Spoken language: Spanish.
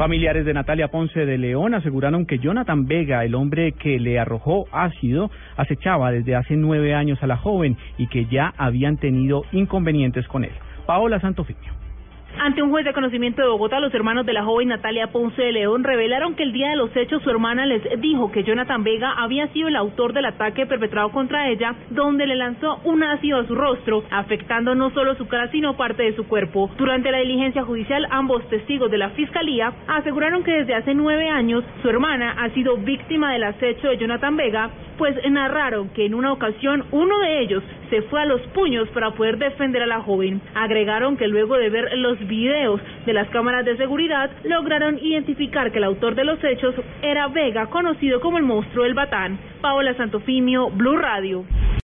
Familiares de Natalia Ponce de León aseguraron que Jonathan Vega, el hombre que le arrojó ácido, acechaba desde hace nueve años a la joven y que ya habían tenido inconvenientes con él. Paola Santofimio. Ante un juez de conocimiento de Bogotá, los hermanos de la joven Natalia Ponce de León revelaron que el día de los hechos su hermana les dijo que Jonathan Vega había sido el autor del ataque perpetrado contra ella, donde le lanzó un ácido a su rostro, afectando no solo su cara sino parte de su cuerpo. Durante la diligencia judicial, ambos testigos de la fiscalía aseguraron que desde hace nueve años su hermana ha sido víctima del acecho de Jonathan Vega, pues narraron que en una ocasión uno de ellos se fue a los puños para poder defender a la joven. Agregaron que luego de ver los videos de las cámaras de seguridad lograron identificar que el autor de los hechos era Vega, conocido como el monstruo del Batán. Paola Santofimio, Blue Radio.